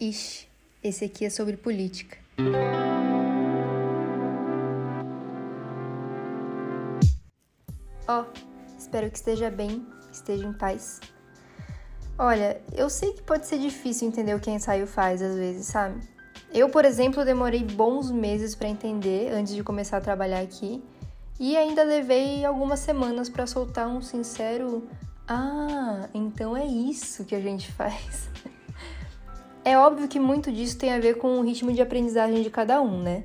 Ixi, esse aqui é sobre política. Ó, oh, espero que esteja bem, esteja em paz. Olha, eu sei que pode ser difícil entender o que ensaio faz às vezes, sabe? Eu, por exemplo, demorei bons meses para entender antes de começar a trabalhar aqui e ainda levei algumas semanas para soltar um sincero: "Ah, então é isso que a gente faz". É óbvio que muito disso tem a ver com o ritmo de aprendizagem de cada um, né?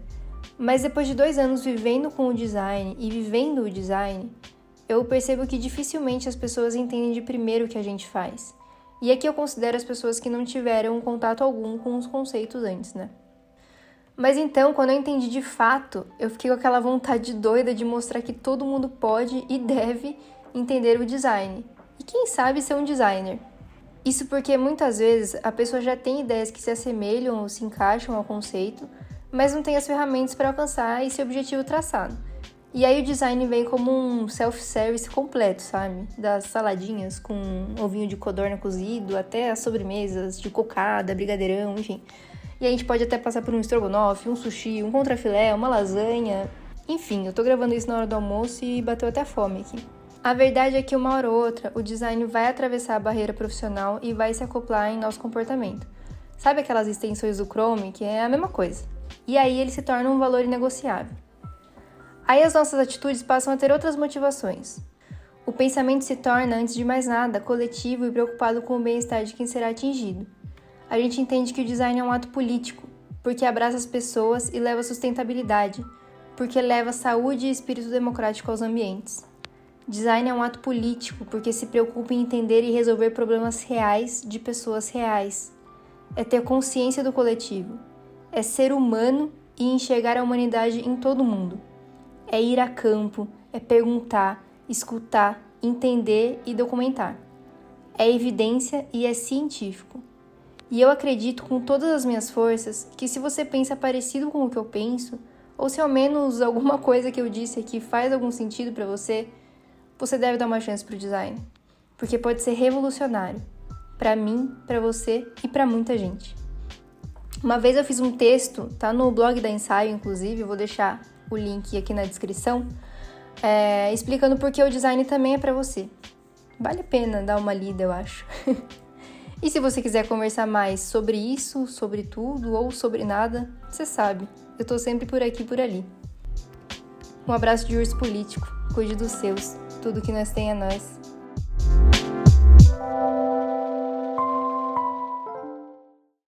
Mas depois de dois anos vivendo com o design e vivendo o design, eu percebo que dificilmente as pessoas entendem de primeiro o que a gente faz. E aqui eu considero as pessoas que não tiveram contato algum com os conceitos antes, né? Mas então, quando eu entendi de fato, eu fiquei com aquela vontade doida de mostrar que todo mundo pode e deve entender o design. E quem sabe ser um designer. Isso porque muitas vezes a pessoa já tem ideias que se assemelham ou se encaixam ao conceito, mas não tem as ferramentas para alcançar esse objetivo traçado. E aí o design vem como um self-service completo, sabe? Das saladinhas com ovinho de codorna cozido até as sobremesas de cocada, brigadeirão, enfim. E a gente pode até passar por um estrogonofe, um sushi, um contrafilé, uma lasanha. Enfim, eu tô gravando isso na hora do almoço e bateu até fome aqui. A verdade é que uma hora ou outra o design vai atravessar a barreira profissional e vai se acoplar em nosso comportamento. Sabe aquelas extensões do Chrome que é a mesma coisa? E aí ele se torna um valor inegociável. Aí as nossas atitudes passam a ter outras motivações. O pensamento se torna, antes de mais nada, coletivo e preocupado com o bem-estar de quem será atingido. A gente entende que o design é um ato político, porque abraça as pessoas e leva sustentabilidade, porque leva saúde e espírito democrático aos ambientes. Design é um ato político, porque se preocupa em entender e resolver problemas reais de pessoas reais. É ter consciência do coletivo. É ser humano e enxergar a humanidade em todo mundo é ir a campo, é perguntar, escutar, entender e documentar. É evidência e é científico. E eu acredito com todas as minhas forças que se você pensa parecido com o que eu penso, ou se ao menos alguma coisa que eu disse aqui faz algum sentido para você, você deve dar uma chance para o design, porque pode ser revolucionário para mim, para você e para muita gente. Uma vez eu fiz um texto, tá no blog da Ensaio, inclusive, vou deixar o link aqui na descrição, é, explicando por que o design também é para você. Vale a pena dar uma lida, eu acho. e se você quiser conversar mais sobre isso, sobre tudo ou sobre nada, você sabe, eu tô sempre por aqui por ali. Um abraço de urso político, cuide dos seus, tudo que nós tem é nós.